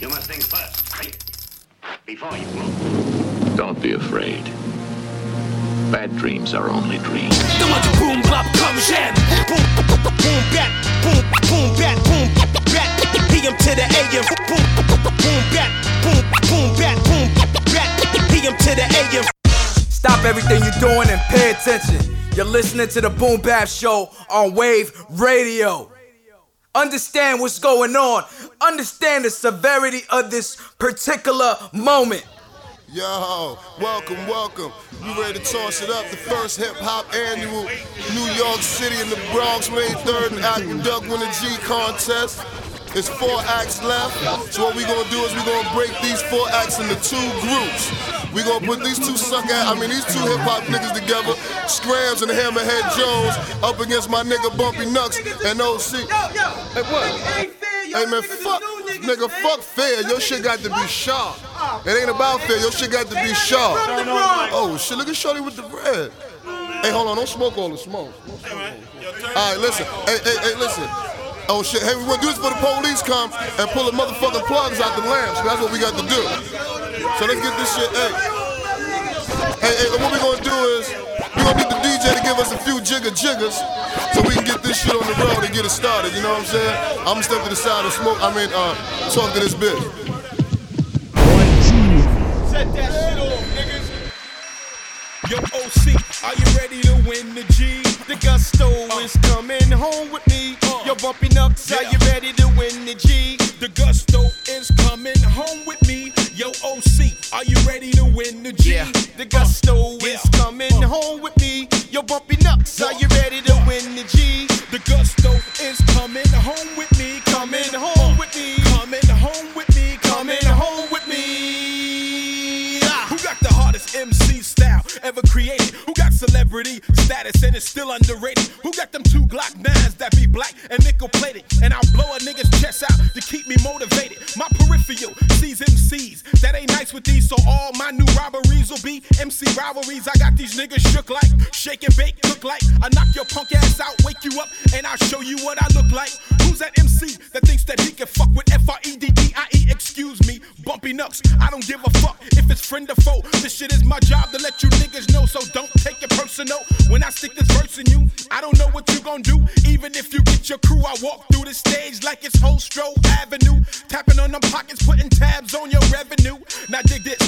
You must think first, right? Before you move. Don't be afraid. Bad dreams are only dreams. The one boom bop come jam. Boom boom back. Boom boom back. Boom back. PM to the AM. Boom boom back. Boom boom back. Boom back. PM to the AM. Stop everything you're doing and pay attention. You're listening to the Boom Bap Show on Wave Radio. Understand what's going on. Understand the severity of this particular moment. Yo, welcome, welcome. You ready to toss it up? The first hip hop annual New York City in the Bronx, May 3rd, and Aqueduct Winner G contest. It's four acts left. So what we gonna do is we gonna break these four acts into two groups. We gonna put these two suck I mean these two hip hop niggas together, Scrams and Hammerhead Jones, up against my nigga Bumpy Nux and OC. Yo, Hey what? Hey man, fuck, nigga, fuck fair. Your shit got to be sharp. It ain't about fair. Your shit got to be sharp. Oh shit, look at Shorty with the bread. Hey, hold on, don't smoke all the smoke. All right, listen. Hey, hey, hey, listen. Oh shit, hey, we're gonna do this for the police come and pull the motherfucking plugs out the lamps. That's what we got to do. So let's get this shit, hey. Hey, hey, what we gonna do is we gonna get the DJ to give us a few jigger jiggers so we can get this shit on the road and get it started, you know what I'm saying? I'm gonna step to the side and smoke, I mean, uh, talk to this bitch. Set that niggas. Yo, OC, are you ready to win the G? The gusto is coming Bumpy Nux, are you ready to win the G? The gusto is coming home with me. Yo, OC, are you ready to win the G? The gusto uh, is rivalries. I got these niggas shook like shake and bake, cook like I knock your punk ass out, wake you up, and I'll show you what I look like. Who's that MC that thinks that he can fuck with F R E D D I E? Excuse me, bumpy nuts. I don't give a fuck if it's friend or foe. This shit is my job to let you niggas know, so don't take it personal. When I stick this verse in you, I don't know what you gon' do. Even if you get your crew, I walk through the stage like it's Holstro Avenue. Tapping on them pockets, putting tabs on your revenue. Now dig this,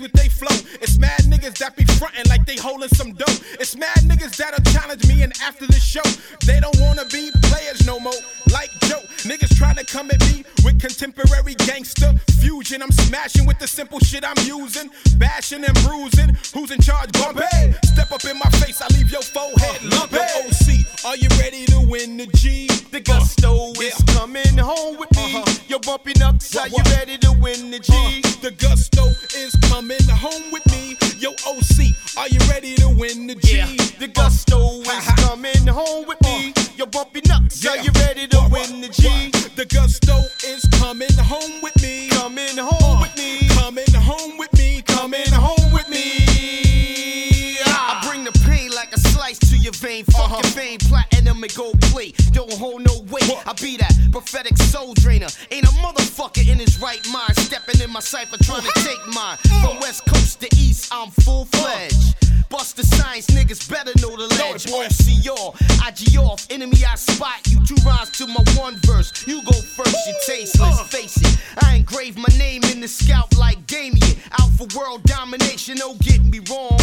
with they flow. It's mad niggas that be frontin' like they holding some dope. It's mad niggas that'll challenge me and after the show, they don't wanna be players no more. Like Joe, niggas try to come at me with contemporary gangster fusion. I'm smashing with the simple shit I'm using, bashing and bruising. Who's in charge? Bumpy. Step up in my face, I leave your forehead lumpy. OC, oh, are you ready to win the G? The gusto is coming home with me. Yo, Bumpy Nux, are you ready to win the G? Uh-huh. The gusto is coming home with me. Yo, OC, are you ready to win the G? The gusto uh, is coming home with me. Yo, Bumpy Nux, are you ready to win the G? The gusto is coming home with me. Coming home with me. Uh. Coming home with me. Coming home with me. I bring the pain like a slice to your vein. Fuck uh-huh. your vein, platinum and gold plate. Don't hold no weight. I be that prophetic soul drainer. Ain't a motherfucker in his right mind stepping in my cipher trying to take mine. From west coast to east, I'm full fledged. Bust the science, niggas better know the ledge. OCR, IG off, enemy I spot you. Two rhymes to my one verse. You go first, you tasteless. Face it, I engraved my name in the scalp like Damien. Out for world domination, don't get me wrong.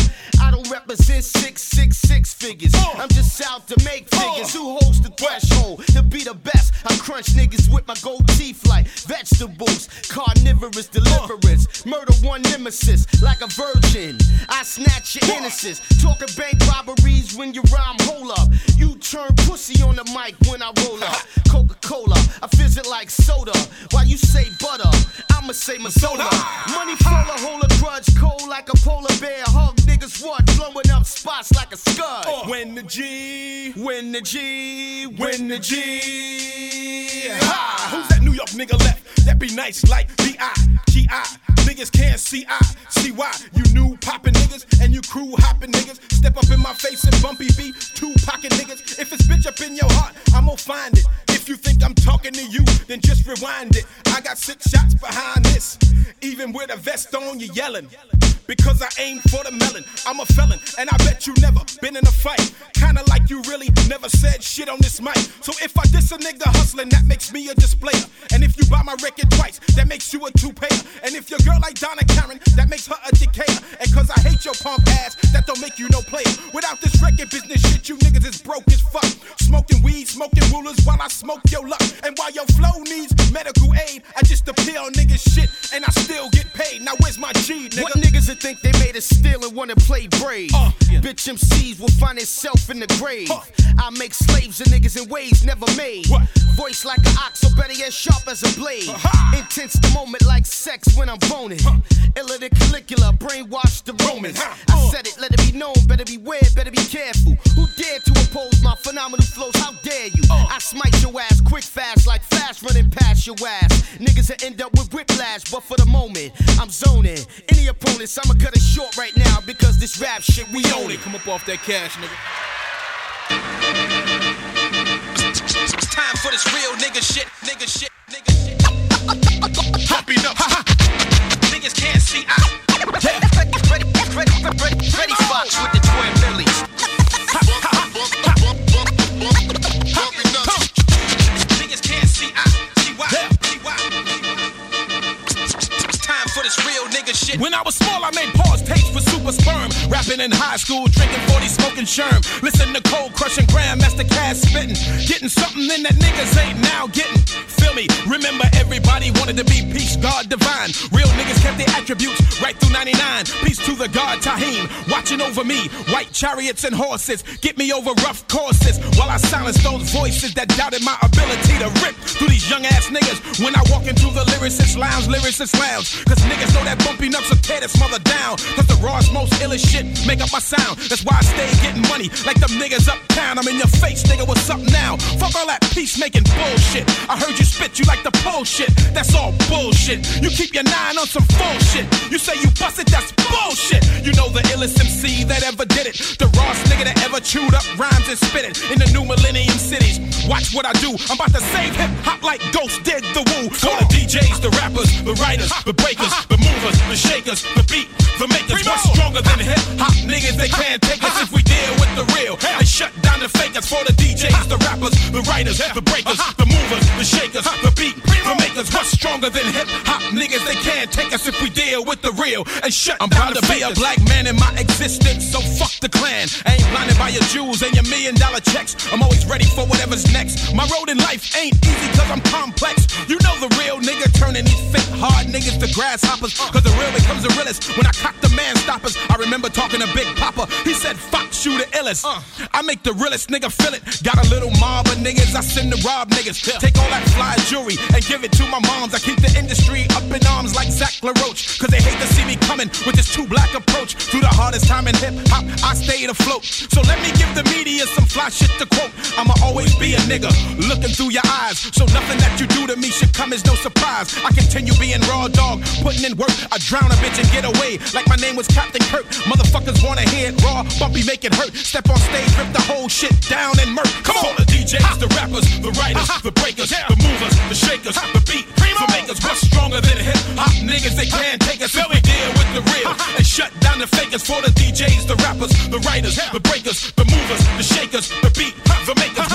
I don't represent six, six, six figures. Uh. I'm just out to make uh. figures. Who holds the threshold to be the best? I crunch niggas with my gold teeth like vegetables. Carnivorous uh. deliverance. Murder one nemesis like a virgin. I snatch your innocence. Talking bank robberies when you rhyme, hold up. You turn pussy on the mic when I roll up. Coca Cola, I fizz it like soda. While you say butter, I'ma say Mazola. Money full of hold a grudge, cold like a polar bear. Hug niggas what? Blowing up spots like a scud. Uh. Win the G. Win the G, Win the G. Ha! Who's that New York nigga left? That be nice like B.I. G.I. Niggas can't see I. See why? You new poppin' niggas and you crew hopping niggas. Step up in my face and bumpy B. Two pocket niggas. If it's bitch up in your heart, I'ma find it. If If you think I'm talking to you, then just rewind it. I got six shots behind this. Even with a vest on, you yelling. Because I aim for the melon. I'm a felon, and I bet you never been in a fight. Kinda like you really never said shit on this mic. So if I diss a nigga hustling, that makes me a displayer. And if you buy my record twice, that makes you a two-payer. And if your girl like Donna Karan, that makes her a decayer. And cause I hate your punk ass, that don't make you no player. Without this record business shit, you niggas is broke as fuck. Smoking weed, smoking rulers while I smoke your luck. And while your flow needs medical aid, I just appeal niggas shit and I still get paid. Now where's my G, nigga? What niggas that think they made us steal and wanna play brave? Uh, yeah. Bitch MCs will find itself in the grave. Huh. I make slaves of niggas in ways never made. What? Voice like an ox, or better yet, sharp as a blade. Uh-huh. Intense the moment like sex when I'm boning. Illa the Caligula, brainwash the Romans. Huh. I said it, let it be known, better beware, better be careful. Who dare to oppose my phenomenal flows? How dare you? Uh. I smite your ass quick, fast, like flash running past your ass. Niggas will end up with whiplash, but for the moment, I'm zoning. Any opponents, I'ma cut it short right now because this rap shit, we own it. Come up off that cash, nigga. Time for this real nigga shit, nigga shit, nigga shit. Pumping up. Niggas can't see. I. Freddie Foxxx with the twin millies. Bumping this real nigga shit. When I was small, I made pause tapes for Super Sperm. Rapping in high school, drinking 40, smoking sherm. Listen to Cold crushing Grandmaster Caz spitting. Getting something in that niggas ain't now getting. Feel me? Remember, everybody wanted to be peace, God divine. Real niggas kept their attributes right through 99. Peace to the God Tahim, watching over me. White chariots and horses, get me over rough courses. While I silence those voices that doubted my ability to rip through these young ass niggas. When I walk into the lyricist lounge, lyricist lounge. Cause niggas know that bumpy nuts will tear this mother down. Cause the rawest, most illest shit make up my sound. That's why I stay getting money like them niggas uptown. I'm in your face, nigga, what's up now? Fuck all that peacemaking bullshit. I heard you spit, you like the bullshit. That's all bullshit. You keep your nine on some bullshit. You say you busted, that's bullshit. You know the illest MC that ever did it. The rawest nigga that ever chewed up rhymes and spit it in the new millennium cities. Watch what I do. I'm about to save hip hop like Ghost did the Wu. For the DJs, the rappers, the writers, the breakers, the movers, the shakers, the beat, the makers. What's stronger than hip hop niggas? They can't take us if we deal with the real. They shut down the fakers for the DJs, the rappers, the writers, the breakers, the movers, the shakers, the beat, the makers. What's stronger than hip hop niggas? They can't take us if we deal with the real. And shut I'm proud to be a black man in my existence, so fuck the clan. I ain't blinded by your jewels and your million dollar checks. I'm always ready for whatever's next. My road in life ain't easy cause I'm complex. You know the real nigga turning these fake hard niggas to grasshoppers. Cause the real becomes the realest when I cock the man stoppers. I remember talking to Big Poppa. He said, Fox, you the illest. Uh. I make the realest nigga feel it. Got a little mob of niggas I send to rob niggas. Take all that fly jewelry and give it to my moms. I keep the industry up in arms like Zach LaRoche. Cause they hate to see me coming with this two black approach. Through the hardest time in hip hop, I stayed afloat. So let me give the media some fly shit to quote. I'ma always be a nigga looking through your eyes. So nothing that you do to me should come as no surprise. I continue being raw dog, putting in work. I drown a bitch and get away like my name was Captain Kirk. Motherfuckers wanna hear it raw, bumpy, make it hurt. Step on stage, rip the whole shit down and murk. Come on, all the DJs, the rappers, the writers, uh-huh. the breakers, the movers, the shakers, the beat, the makers. What's stronger than hip hop niggas? They can't take us if we deal with the real and shut down the fakers for the DJs, the rappers, the writers, the breakers, the movers, the shakers, the beat,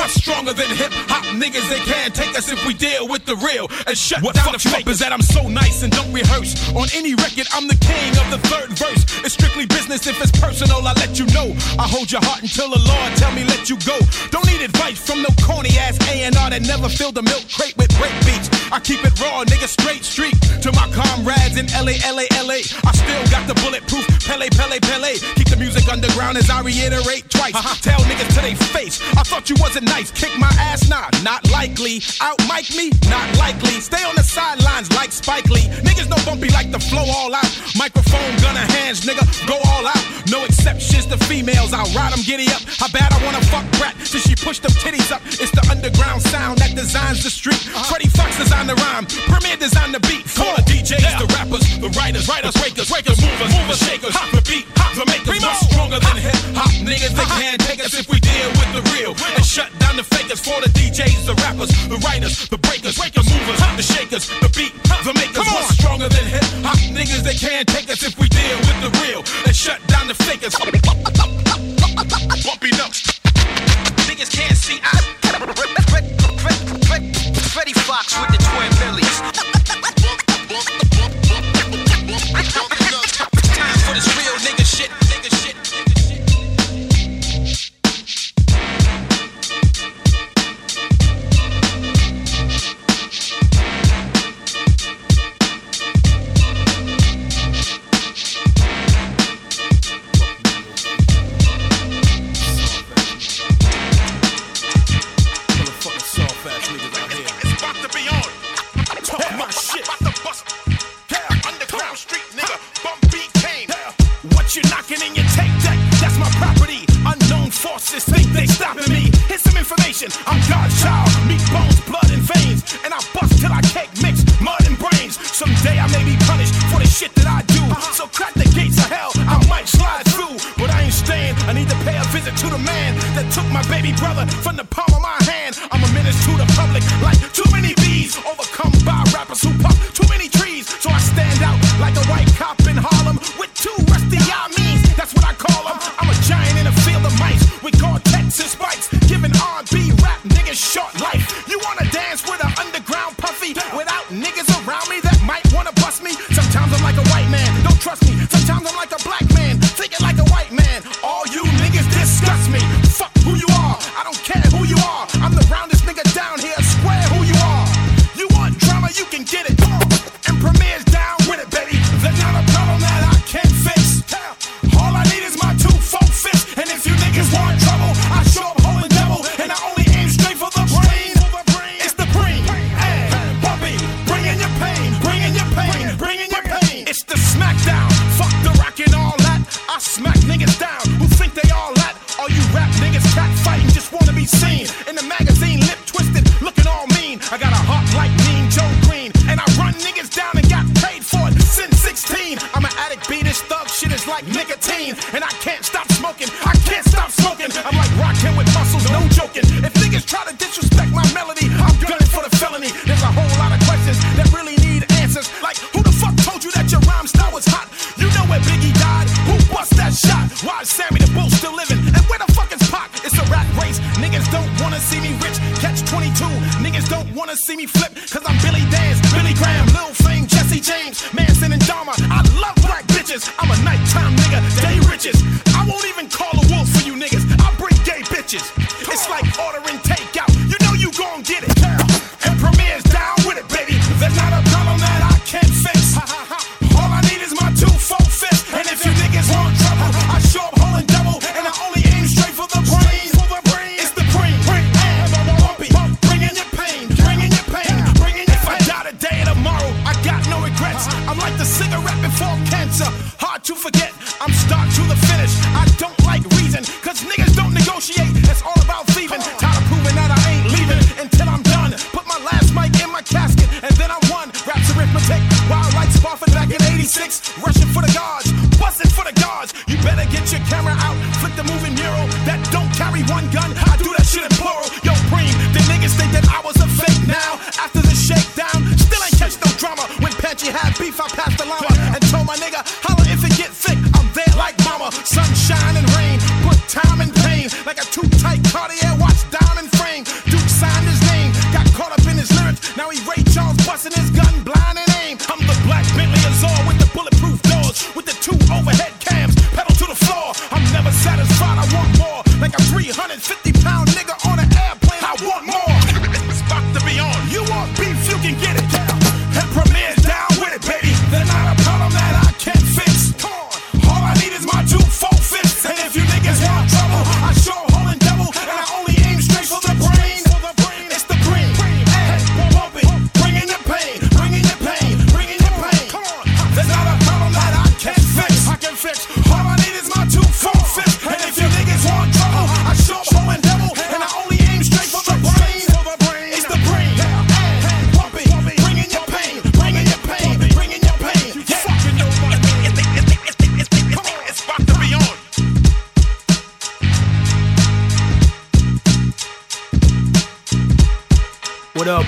the stronger than hip hop niggas? They can't take us if we deal with the real and shut what down the fakers. Is that I'm so nice and don't rehearse on any record. I'm the king of the third verse. It's strictly business. If it's personal, I let you know. I hold your heart until the Lord tell me let you go. Don't need advice from no corny ass A&R that never filled a milk crate with break beats. I keep it raw, nigga, straight street. To my comrades in LA, LA, LA. I still got the bulletproof Pele, Pele, Pele. Keep the music underground as I reiterate twice. Uh-huh. Tell niggas to they face. I thought you wasn't nice. Kick my ass, nah, not likely. Out mic me, not likely. Stay on the sidelines like Spike Lee. Niggas no bumpy like the flow all out. Microphone, gunner hands, nigga, go all out. No exceptions to females. I'll ride them giddy up. How bad I wanna fuck brat till she push them titties up. It's the underground sound that designs the street. Uh-huh. Freddie Foxxx designed the rhyme. Premier designed the beat. For the DJs, the rappers, the writers, writers, breakers, breakers, movers, movers, shakers, the beat, the makers. What's stronger than hip hop niggas? They uh-huh. can't take us if we deal with the real and shut down down the fakers for the DJs, the rappers, the writers, the breakers, breakers the movers, the shakers, the beat, the makers. Come on. We're stronger than hip hop niggas they can't take us if we deal with the real and shut down the fakers. Bumpy ducks.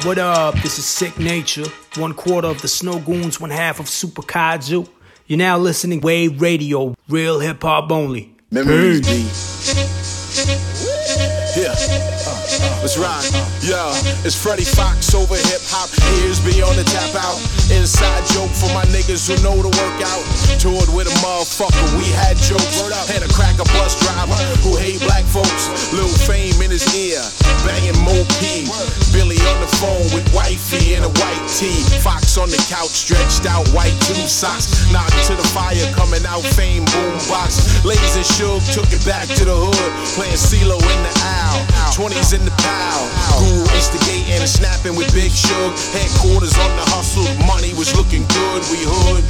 What up? This is Sicknature, one quarter of the Snowgoons, one half of Super Kaiju. You're now listening Wave Radio, real hip hop only. Memories Let's ride. Yo, it's Freddie Foxxx over hip hop. Ears be on the tap out. Inside joke for my niggas who know the workout. Toured with a motherfucker, we had jokes. And a cracker bus driver who hate black folks. Lil fame in his ear, banging Mo P. Billy on the phone with wifey in a white tee. Fox on the couch, stretched out white tube socks. Knocked to the fire, coming out fame boombox. Ladies and Suge took it back to the hood, playing CeeLo in the aisle. 20s in the Guru instigating and snapping with Big Shug. Headquarters on the hustle, money was looking good, we hood.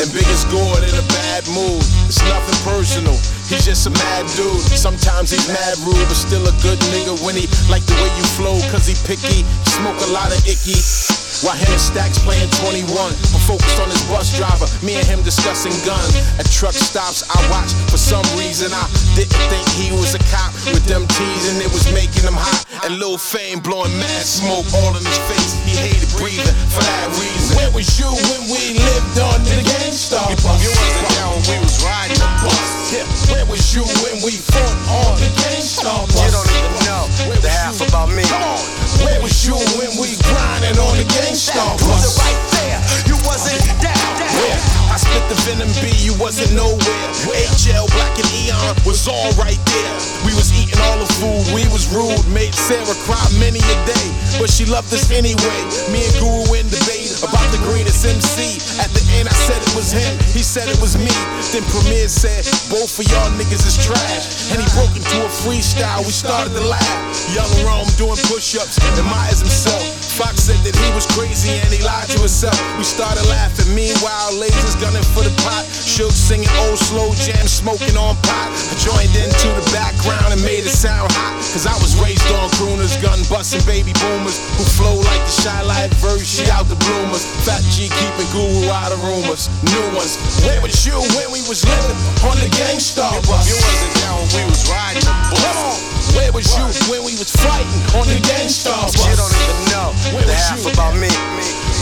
And biggest gourd in a bad mood. It's nothing personal. He's just a mad dude. Sometimes he's mad rude, but still a good nigga when he like the way you flow, cause he picky. Smoke a lot of icky. While him and Stacks playing 21, I'm focused on his bus driver. Me and him discussing guns. At truck stops, I watch. For some reason, I didn't think he was a cop. With them teasing, it was making him hot. And Lil Fame blowing mad smoke all in his face. He hated breathing for that reason. Where was you when we lived on the Gang Starr bus? You wasn't down when we was riding the bus. Yeah, where was you when we fought on the Gang Starr bus? You don't even know the half about me. Come on. Where was you when we grinding on the Gang Starr Was bus? it right there? You wasn't down. Where? Spit the venom B, you wasn't nowhere. HL, Black and Eon was all right there. We was eating all the food, we was rude, made Sarah cry many a day. But she loved us anyway. Me and Guru in debate about the greenest MC. At the end, I said it was him, he said it was me. Then Premier said, both of y'all niggas is trash. And he broke into a freestyle, we started to laugh. Young Rome doing push ups, admires himself. Fox said that he was crazy and he lied to himself. We started laughing. Meanwhile, lasers gunning for the pot. Shook singing old slow jam, smoking on pot. I joined into the background and made it sound hot. Cause I was raised on crooners, gun busting baby boomers who flow like the shy light verse. She out the bloomers. Fat G keeping guru out of rumors. New ones. Where was you when we was living on the Gang Starr bus? You wasn't down when we was riding the bus. Come on. Where was you when we was fighting on the Gang Starr bus? You don't even know Where the was half you? about me.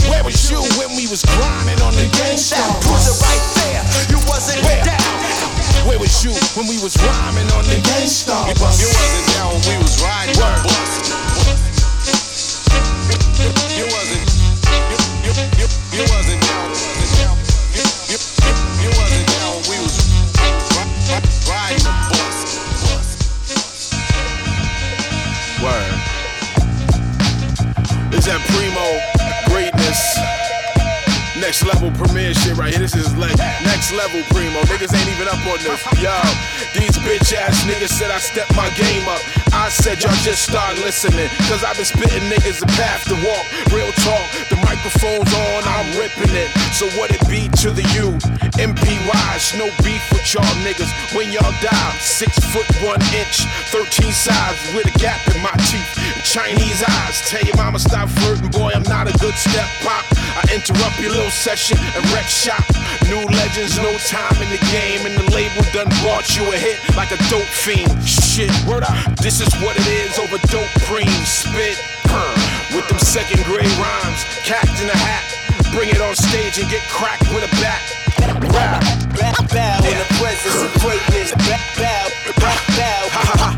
Where was you when we was grinding on the Gang Starr Was it right there? You wasn't Where? down. Where was you when we was rhyming on the Gang Starr bus? You wasn't down when we was riding the bus. Next level Premier shit right here. This is like next level primo. Niggas ain't even up on this. Yo, these bitch ass niggas said I stepped my game up. I said y'all just start listening. Cause I've been spitting niggas a path to walk. Real talk, the microphone's on, I'm ripping it. So what it be to the U? MPYs, no beef with y'all niggas. When y'all die, six foot one inch, 13 sides with a gap in my teeth. Chinese eyes. Tell your mama stop flirting, boy. I'm not a good step pop. I interrupt your little session and wreck shop. New legends, no time in the game, and the label done bought you a hit like a dope fiend. Shit, word up. This is what it is over dope cream. Spit, purr, with them second grade rhymes. Capped in a hat. Bring it on stage and get cracked with a bat. Bow, bow. Bow, bow, bow, bow.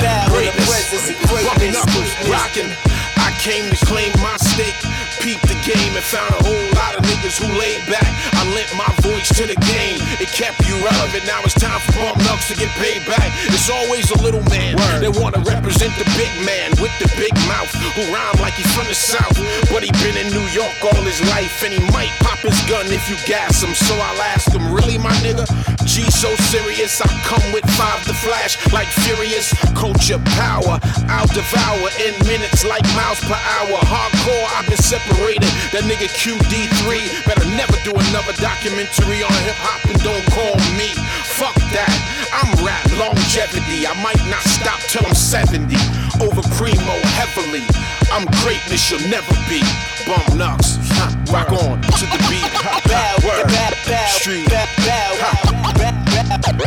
Bow in the Greatness. presence of Bumping greatness. knuckles, rocking. I came to claim my stake. Peeped the game and found a whole lot of who laid back. I lent my voice to the game. It kept you relevant. Now it's time for bump knucks to get paid back. It's always a little man that wanna represent the big man with the big mouth who rhyme like he's from the south. But he been in New York all his life and he might pop his gun if you gas him. So I'll ask him, really, my nigga? G so serious, I come with five to flash like furious. Culture power, I'll devour in minutes like miles per hour. Hardcore, I've been separated. That nigga QD3 better never do another documentary on hip hop and don't call me. Fuck that. I'm rap longevity. I might not stop till I'm 70. Over primo heavily. I'm greatness you'll never be. Bump nuts. Huh. Rock on to the beat. Bow, Word. bow, Street. bow,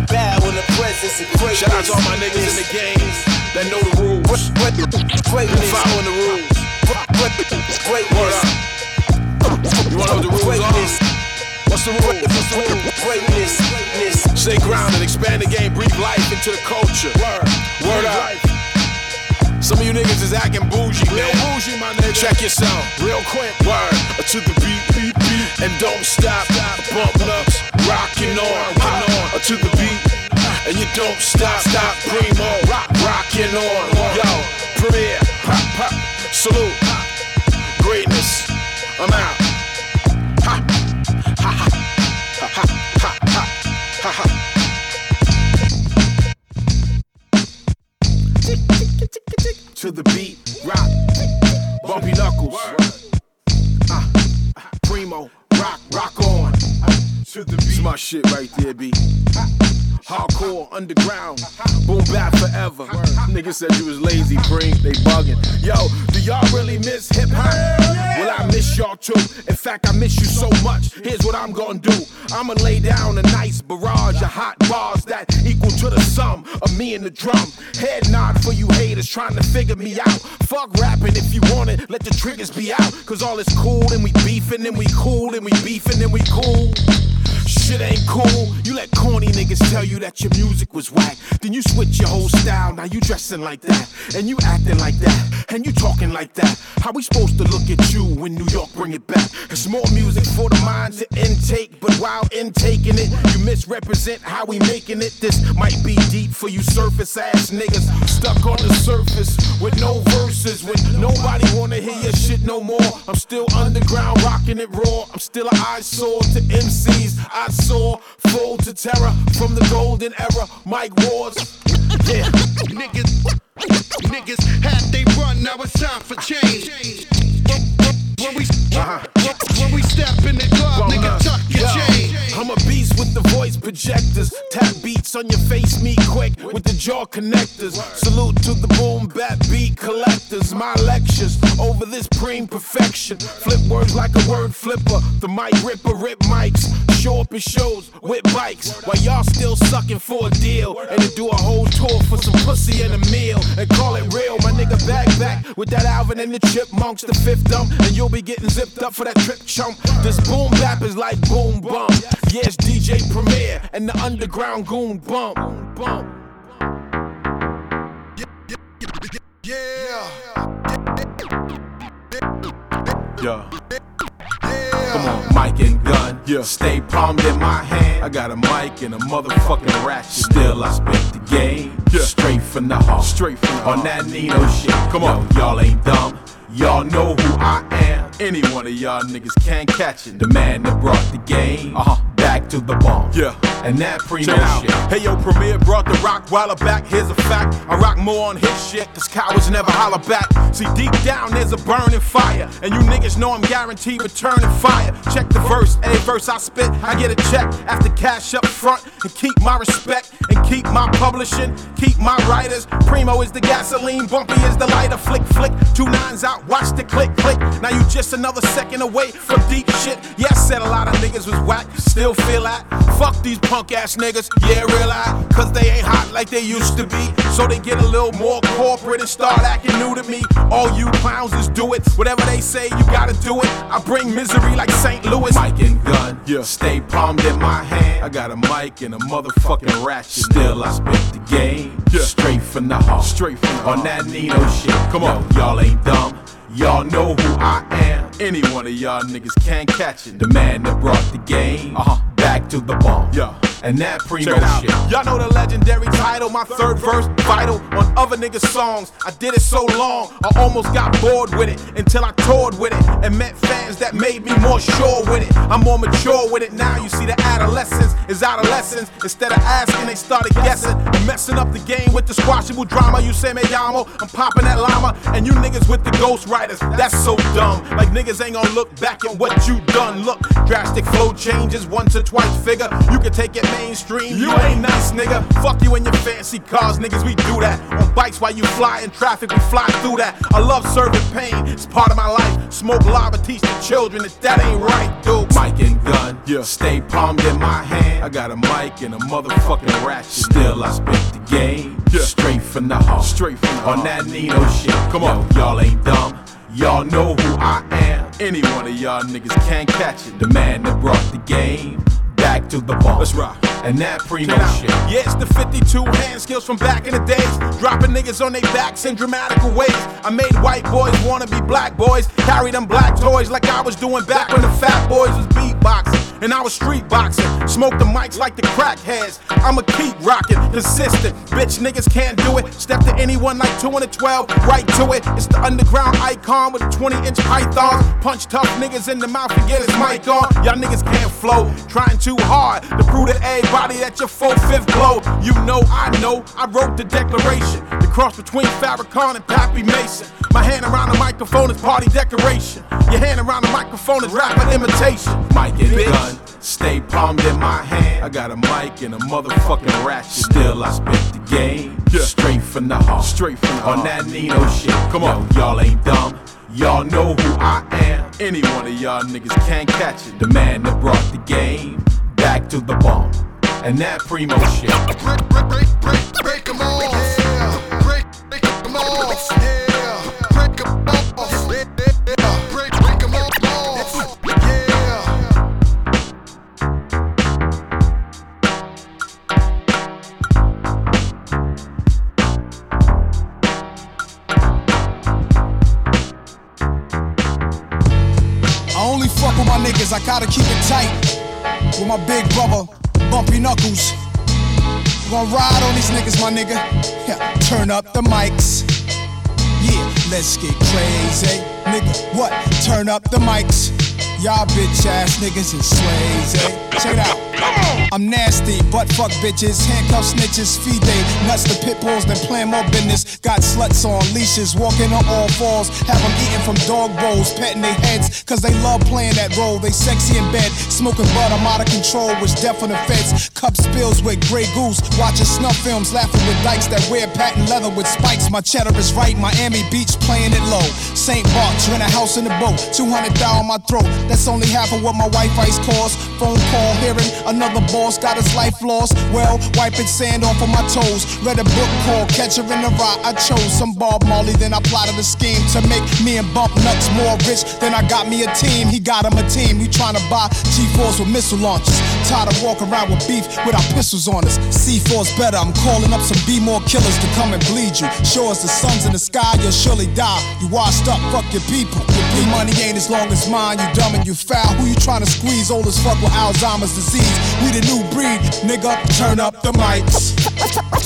bow, in the presence of greatness. Shout out to all my niggas in the game. that know the rules. Greatness. Following the rules. Greatness. You wanna know the rules are? What's the rules? What's the rules? Greatness. Stay grounded, expand the game, breathe life into the culture. Word. Word up. Some of you niggas is acting bougie, man. Real bougie, my nigga. Check yourself, real quick. Word. To the beat, beat, beat, and don't stop. Bumping ups, rocking on, on. To the beat, and you don't stop, stop. Primo, rock, rocking on. Underground, boom bap forever. Niggas said you was lazy, Preem, they bugging. Yo, do y'all really miss hip hop? Well, I miss y'all too. In fact, I miss you so much. Here's what I'm gonna do. I'ma lay down a nice barrage of hot bars that equal to the sum of me and the drum. Head nod for you haters trying to figure me out. Fuck rapping if you want it, let the triggers be out. Cause all is cool and we beefing and we cool and we beefing and we cool. Shit ain't cool. You let corny niggas tell you that your music was whack. Then you switch your whole style. Now you dressing like that. And you acting like that. And you talking like that. How we supposed to look at you when New York bring it back? It's more music for the mind to intake. But while intaking it, you misrepresent how we making it. This might be deep for you surface ass niggas. Stuck on the surface with no verses. When nobody wanna hear your shit no more. I'm still underground rocking it raw. I'm still an eyesore to MCs. I saw full to terror from the golden era. Mike Wars. Yeah. Niggas, niggas had they run, now it's time for change. When we, when we step in the club, nigga, tuck your Yo, chain. I'm a beast with the voice projectors. Tap on your face, me quick with the jaw connectors. Salute to the boom bap beat collectors. My lectures over this preem perfection. Flip words like a word flipper. The mic ripper, rip mics. Show up in shows with bikes. While y'all still sucking for a deal. And to do a whole tour for some pussy and a meal. And call it real. My nigga back back with that Alvin and the Chipmunks, the fifth dump. And you'll be getting zipped up for that trip chump. This boom bap is like boom bump. Yeah, it's DJ Premier and the underground goon bump. Bump. Yeah. Yeah. Come on, mic and gun. Yeah. Stay palmed in my hand. I got a mic and a motherfucking ratchet. Still, I spit the game. Yeah. Straight from the heart. Straight from the heart. On that Nino shit. Come on. Yo, y'all ain't dumb. Y'all know who I am. Any one of y'all niggas can't catch it. The man that brought the game uh-huh. Back to the bomb. Yeah. And that primo shit. Hey yo, Premier brought the rock while I back. Here's a fact. I rock more on his shit, cause cowards never holler back. See, deep down there's a burning fire. And you niggas know I'm guaranteed returning fire. Check the verse, every verse I spit, I get a check after cash up front. And keep my respect, and keep my publishing, keep my writers. Primo is the gasoline, bumpy is the lighter. Flick, flick, two nines out, watch the click, click. Now you just another second away from deep shit. Yeah, I said a lot of niggas was whack, still feel that. Fuck these punk ass niggas, yeah, real I. Cause they ain't hot like they used to be. So they get a little more corporate and start acting new to me. All you clowns just do it. Whatever they say, you gotta do it. I bring misery like St. Louis. Mic and gun, yeah. Stay palmed in my hand. I got a mic and a motherfucking ratchet. Still, I spit the game. yeah. Straight from the heart. Straight from the heart. On that Nino shit. Come on, y'all ain't dumb. Y'all know who I am. Any one of y'all niggas can't catch it. The man that brought the game uh-huh. Back to the bomb. Yeah. And that primo shit. Y'all know the legendary title, my third verse, vital on other niggas' songs. I did it so long, I almost got bored with it until I toured with it and met fans that made me more sure with it. I'm more mature with it now. You see, the adolescence is adolescence. Instead of asking, they started guessing messing up the game with the squashable drama. You say me llamo, I'm popping that llama, and you niggas with the ghost writers. That's so dumb. Like niggas ain't gonna look back at what you done. Look, drastic flow changes once or twice. Figure you can take it, mainstream. You ain't nice, nigga. Fuck you and your fancy cars, niggas. We do that on bikes while you fly in traffic. We fly through that. I love serving pain. It's part of my life. Smoke lava, teach the children that that ain't right, dude. Mic and gun, yeah. Stay palmed in my hand. I got a mic and a motherfucking ratchet. Still, I spit the game. Yeah. Straight from the heart. Straight from the heart. On that Nino shit. Come on, y'all ain't dumb. Y'all know who I am. Any one of y'all niggas can't catch it. The man that brought the game back to the ball. Let's rock. And that primo shit. Yeah, it's the 52 hand skills from back in the days. Dropping niggas on their backs in dramatical ways. I made white boys wanna be black boys. Carry them black toys like I was doing back when the fat boys was beatboxing. And I was street boxing. Smoke the mics like the crackheads. I'ma keep rocking, consistent. Bitch niggas can't do it. Step to anyone like 2 and a 12, right to it. It's the underground icon with 20 inch pythons. Punch tough niggas in the mouth and get his mic on. Y'all niggas can't flow. Trying too hard to prove to everybody that you're full fifth blow. You know, I know, I wrote the declaration. The cross between Farrakhan and Pappy Mason. My hand around the microphone is party decoration. Your hand around the microphone is rapper imitation. Mic and gun, stay palmed in my hand. I got a mic and a motherfucking ratchet. Still, I spit the game. Straight from the heart. Straight from the heart. On that Nino shit. Come on, y'all ain't dumb. Y'all know who I am. Any one of y'all niggas can't catch it. The man that brought the game back to the bomb. And that primo shit. Break, break, break, break, break 'em off. Yeah. Break, break 'em off. Yeah. Break off. Yeah. Break, off. Yeah. I only fuck with my niggas, I gotta keep it tight. With my big brother, Bumpy Knuckles. Gonna ride on these niggas, my nigga. Yeah, turn up the mics. Yeah, let's get crazy. Nigga, what? Turn up the mics. Y'all bitch ass niggas is Swayze. Check it out. I'm nasty, butt fuck bitches, handcuff snitches, feed they nuts to pit bulls, then plan more business. Got sluts on leashes, walking on all fours, have them eating from dog bowls, petting their heads, cause they love playing that role. They sexy in bed, smoking bud, I'm out of control, which death on the. Cup spills with Grey Goose, watching snuff films, laughing with dykes that wear patent leather with spikes. My cheddar is right, Miami Beach playing it low. St. Bart's, rent a house in the boat, 200 down on my throat. That's only half of what my wife ice costs. Phone call hearing another got his life lost. Well, wiping sand off of my toes. Read a book called Catcher in the Rye. I chose some Bob Marley, then I plotted a scheme to make me and Bump Nuts more rich. Then I got me a team. He got him a team. We trying to buy G-Force with missile launchers. Tired of walking around with beef with our pistols on us. C4's better. I'm calling up some B more killers to come and bleed you. Show us the sun's in the sky, you'll surely die. You washed up, fuck your people. Your money ain't as long as mine. You dumb and you foul. Who you trying to squeeze? Old as fuck with Alzheimer's disease. We the new breed, nigga. Turn up the mics.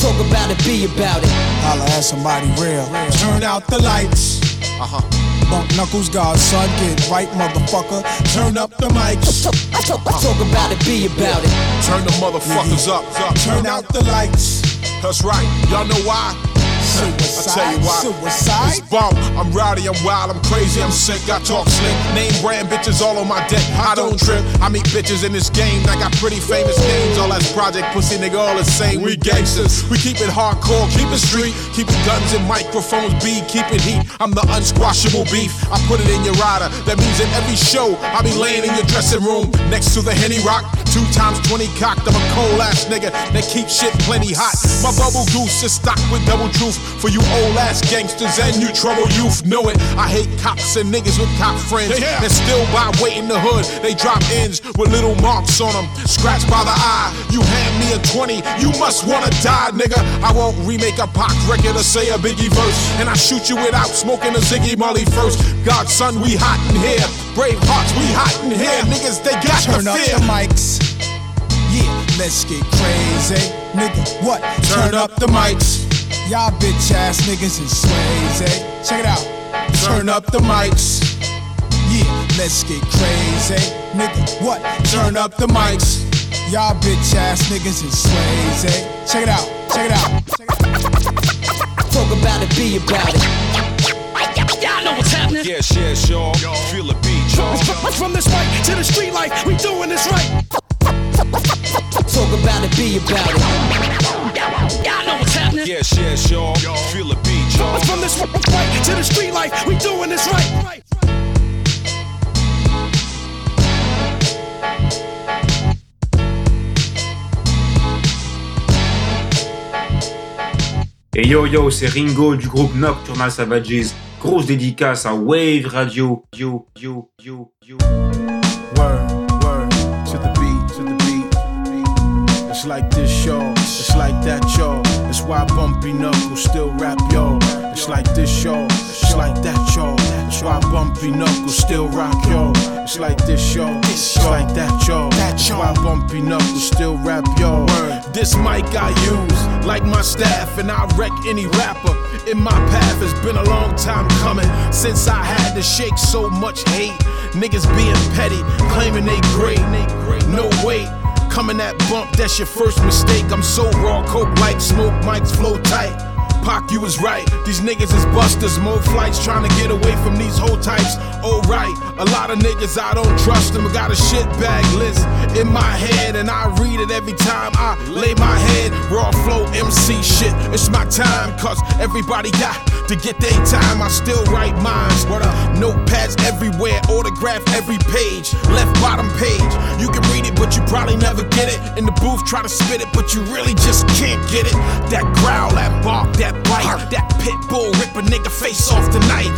Talk about it, be about it. Holla at somebody real. Turn out the lights. Uh huh. Bump knuckles, godson, get right, motherfucker. Turn up the mics. Talk, talk about it, be about it. Turn the motherfuckers up. Turn out the lights. That's right. Y'all know why? I tell you why. Suicide? It's bump. I'm rowdy, I'm wild, I'm crazy, I'm sick. I talk slick. Name brand bitches all on my deck. I don't trip. I meet bitches in this game. I got pretty famous names. All that's project pussy, nigga, all the same. We gangsters. We keep it hardcore, keep it street. Keep it guns and microphones, B, keep it heat. I'm the unsquashable beef. I put it in your rider. That means in every show, I be laying in your dressing room next to the Henny Rock. Two times 20 cocked. I'm a cold ass nigga that keep shit plenty hot. My bubble goose is stocked with double truth. For you old ass gangsters and you trouble youth, know it. I hate cops and niggas with cop friends. That still buy weight in the hood. They drop ends with little marks on them. Scratched by the eye. You hand me a 20, you must wanna die, nigga. I won't remake a Pac record or say a Biggie verse. And I shoot you without smoking a Ziggy Molly first. Godson, we hot in here. Brave hearts, we hot in here. Niggas, they got Turn the up fear. the mics. Yeah, let's get crazy. Nigga, what? Turn up the mics. Y'all bitch ass niggas is Swayze. Check it out. Turn up the mics. Yeah, let's get crazy. Nigga, what? Turn up the mics. Y'all bitch ass niggas is Swayze. Check it out. Check it out. Talk about it, be about it. Y'all know what's happening. Yes, yes, y'all. Feel the beat, y'all. From this mic to the street life, we doing this right. Talk Talk about it, be about it. Y'all know what's happening. Yes, yes, y'all. Feel the beat, y'all. From this right to the street life, we doing this right. Et yo yo, c'est Ringo du groupe Nocturnal Savages. Grosse dédicace à Wave Radio. Yo, yo, yo, yo. Word, word, to the beat, to the beat. It's like this, y'all. It's like that, y'all. It's why Bumpy Knuckles still rap, y'all. It's like this, y'all. It's like that, y'all. It's why Bumpy Knuckles still rock, y'all. It's like this, y'all. It's like that, y'all. That's why Bumpy Knuckles still rap, y'all. This mic I use, like my staff, and I wreck any rapper in my path. It's been a long time coming since I had to shake so much hate. Niggas being petty, claiming they great. No wait. Coming that bump, that's your first mistake. I'm so raw, coke like smoke, mics flow tight. Pac, you was right. These niggas is busters. More flights trying to get away from these whole types. Oh, right. A lot of niggas, I don't trust them. I got a shit bag list in my head, and I read it every time I lay my head. Raw flow MC shit. It's my time, cause everybody got to get their time. I still write minds. What up? Notepads everywhere, autograph every page. Left bottom page. You can read it, but you probably never get it. In the booth, try to spit it, but you really just can't get it. That growl, that bark, that bite, that pit bull rip a nigga face off tonight.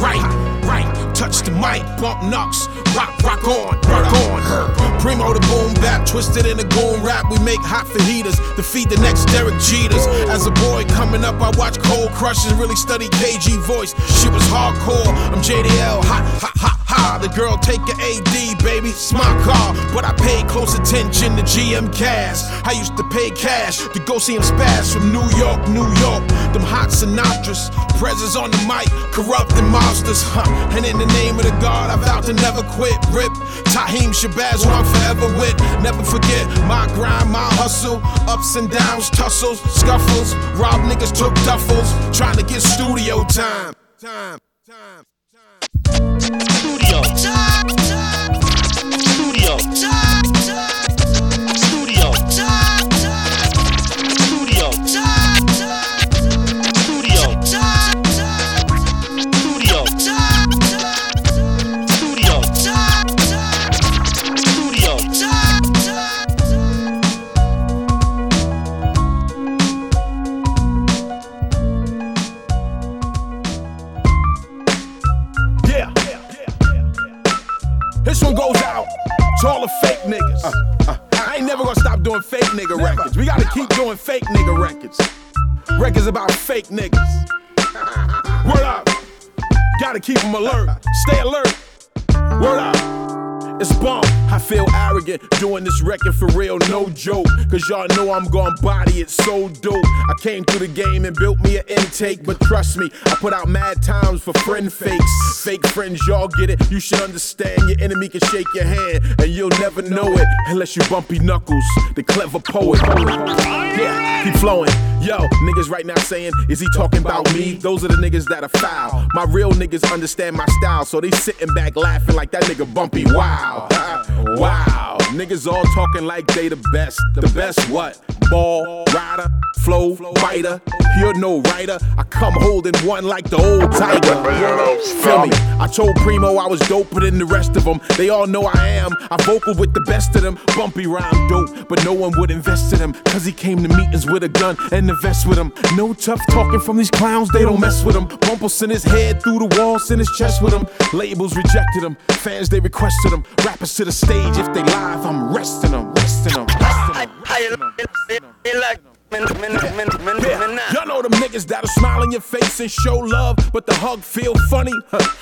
Right, right. Touch the mic, bump knocks, rock, rock on, rock on. Primo the boom bap, twisted in a goon rap. We make hot fajitas to feed the next Derek Jeters. As a boy coming up, I watch Cold Crushers, really study KG voice. She was hardcore. I'm JDL, hot, hot, hot, hot. The girl take a AD, baby, it's my car. But I paid close attention to GM Caz. I used to pay cash to go see him spaz from New York, New York. Them hot Sinatras, presents on the mic, corrupting monsters. Huh. And in the name of the God, I vow to never quit. Rip, Tahim Shabazz, who I'm forever with. Never forget my grind, my hustle. Ups and downs, tussles, scuffles. Rob niggas took duffels, trying to get studio time. Time, time, time. Studio. Studio. Fake niggas. Word up. Gotta keep them alert. Stay alert. Word up. It's bump. I feel arrogant doing this record for real, no joke. Cause y'all know I'm gon' body it so dope. I came through the game and built me an intake, but trust me, I put out mad times for friend fakes. Fake friends, y'all get it. You should understand your enemy can shake your hand, and you'll never know it unless you bumpy knuckles, the clever poet. Yeah, keep flowing. Yo, niggas right now saying, is he talking about me? Those are the niggas that are foul. My real niggas understand my style, so they sitting back laughing like that nigga bumpy. Wow. Wow. Niggas all talking like they the best. The best what? Ball, rider, flow, fighter. You're no writer. I come holding one like the old tiger. Feel me? I told Primo I was doper than the rest of them. They all know I am. I vocal with the best of them. Bumpy rhyme dope, but no one would invest in him. Cause he came to meetings with a gun and the vest with him. No tough talking from these clowns, they don't mess with him. Bumpel sent his head through the wall, sent his chest with him. Labels rejected him. Fans, they requested him. Rappers to the stage if they live, I'm resting them, resting them, resting. Y'all know them niggas that'll smile in your face and show love, but the hug feel funny.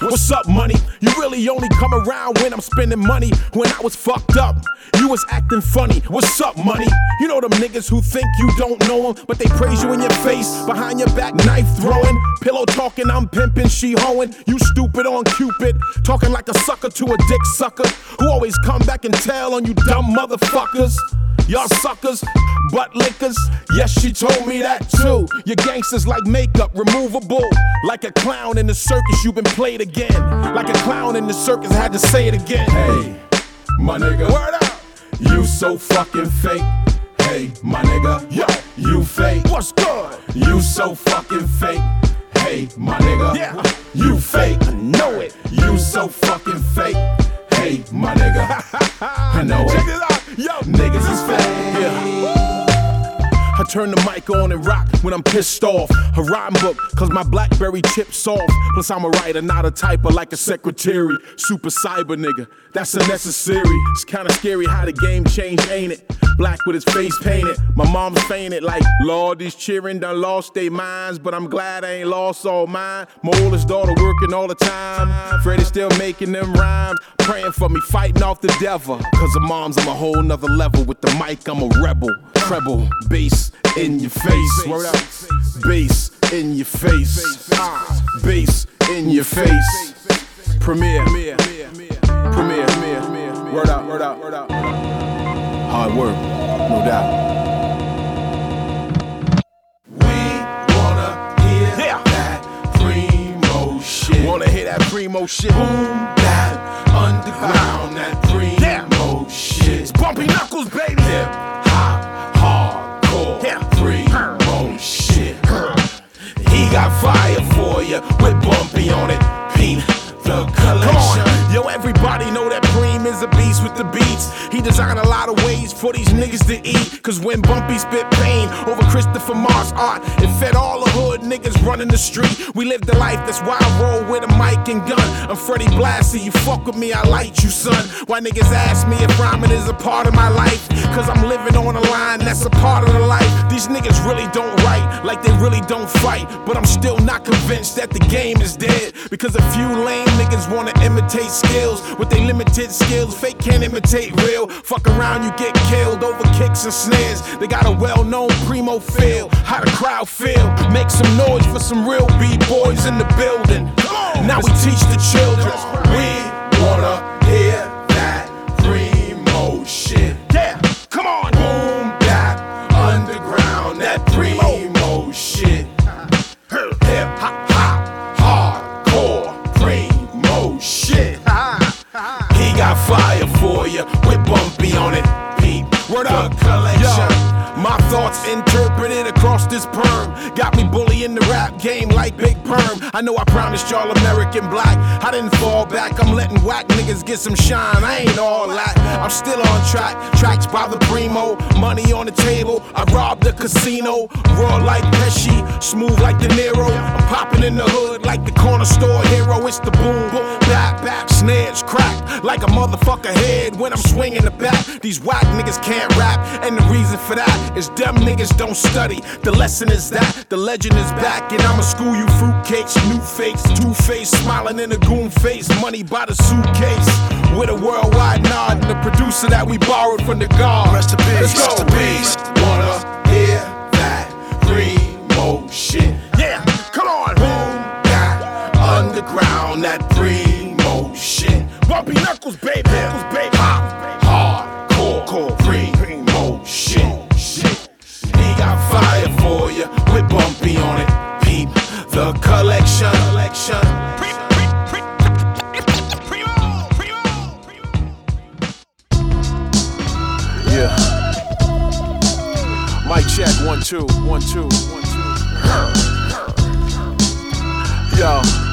What's up, money? You really only come around when I'm spending money. When I was fucked up, you was acting funny. What's up, money? You know them niggas who think you don't know them, but they praise you in your face, behind your back, knife throwing, pillow talking, I'm pimping, she hoeing. You stupid on Cupid, talking like a sucker to a dick sucker, who always come back and tell on you dumb motherfuckers. Y'all suckers, butt lickers. Yes, she told me that too. Your gangsters like makeup, removable. Like a clown in the circus, you've been played again. Like a clown in the circus, I had to say it again. Hey, my nigga. Word up. You so fucking fake. Hey, my nigga, yo, you fake. What's good? You so fucking fake. Hey, my nigga, yeah. you fake. I know it. You so fucking fake. Hey, my nigga, I know it. Yo. Niggas is fake. Yeah. I turn the mic on and rock when I'm pissed off. A rhyme book, cause my Blackberry chips off. Plus, I'm a writer, not a typer like a secretary. Super cyber nigga, that's unnecessary. It's kinda scary how the game changed, ain't it? Black with his face painted. My mom's fainted like, Lord, these cheering done lost their minds. But I'm glad I ain't lost all mine. My oldest daughter working all the time. Freddie still making them rhymes. Praying for me, fighting off the devil. Cause of moms, I'm a whole nother level. With the mic, I'm a rebel. Treble, bass in your face. Word up. Bass in your face. Ah, bass in your face. Premier. Premier. Premier. Word out. Word out. Word out. Hard work, no doubt. Yeah. That primo shit. Wanna hear that primo shit? Boom, that underground, that primo shit. It's bumpy knuckles, baby. Hip hop, hardcore, Yeah. primo shit. He got fire for you with Bumpy on it. Peep the collection. Yo, everybody know that Preem is a beast with the beats. He designed a lot of ways for these niggas to eat. Cause when Bumpy spit pain over Christopher Mars art, it fed all the hood niggas running the street. We live the life, that's why I roll with a mic and gun. I'm Freddie Blassie, you fuck with me, I light you, son. Why niggas ask me if rhyming is a part of my life? Cause I'm living on a line that's a part of the life. These niggas really don't write, like they really don't fight. But I'm still not convinced that the game is dead. Because a few lame niggas wanna imitate skills. With their limited skills, fake can't imitate real. Fuck around, you get killed over kicks and snares. They got a well known primo feel. How the crowd feel. Make some noise for some real B-boys in the building. Now we teach the children. We wanna hear fire for you with Bumpy on it. Peep, Word up. Thoughts interpreted across this perm. Got me bullying the rap game like Big Perm. I know I promised y'all American black. I didn't fall back. I'm letting whack niggas get some shine. I ain't all that. I'm still on track. Tracks by the primo. Money on the table. I robbed the casino. Raw like Pesci. Smooth like De Niro. I'm popping in the hood like the corner store hero. It's the boom. Bap, bap. Snares crack like a motherfucker head when I'm swinging the bat. These whack niggas can't rap. And the reason for that is them niggas don't study. The lesson is that the legend is back, and I'ma school you fruitcakes, new fakes, two face, smiling in a goon face, money by the suitcase. With a worldwide nod, and the producer that we borrowed from the God. Rest in peace. Let's go. We wanna hear that primo shit. Yeah, come on. Boom, that underground, that primo shit. Bumpy knuckles, baby. Knuckles, baby. Hop, hardcore, core, for you with Bumpy on it. Peep the collection. collection. Yeah. Mic check, one, two, one, two, one, two. Yo.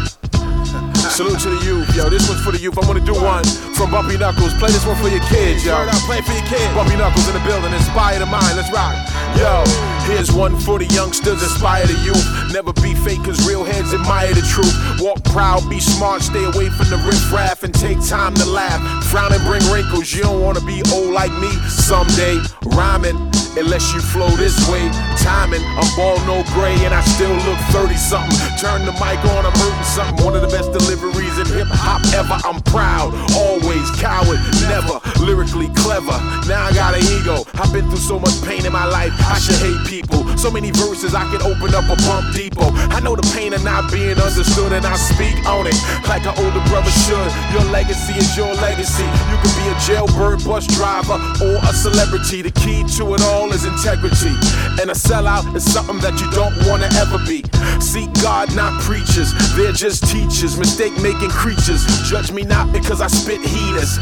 Salute to the youth, yo. This one's for the youth. I'm gonna do one from Bumpy Knuckles. Play this one for your kids, yo. Play for your kids. Bumpy Knuckles in the building, inspire the mind. Let's rock. Yo, here's one for the youngsters, inspire the youth. Never be fake, cause real heads admire the truth. Walk proud, be smart, stay away from the riffraff, and take time to laugh. Frown and bring wrinkles. You don't wanna be old like me someday. Rhyming, unless you flow this way. Timing, I'm bald, no gray, and I still look 30 something. Turn the mic on, I'm hurting something. One of the best deliveries in hip hop ever. I'm proud, always coward, never lyrically clever. Now I got an ego. I've been through so much pain in my life. I should hate people. So many verses I could open up a pump depot. I know the pain of not being understood, and I speak on it like an older brother should. Your legacy is your legacy. You can be a jailbird bus driver or a celebrity. The key to it all is integrity. And a sellout is something that you don't wanna ever be. Seek God, not preachers. They're just teachers, mistake making creatures. Judge me not because I spit heaters.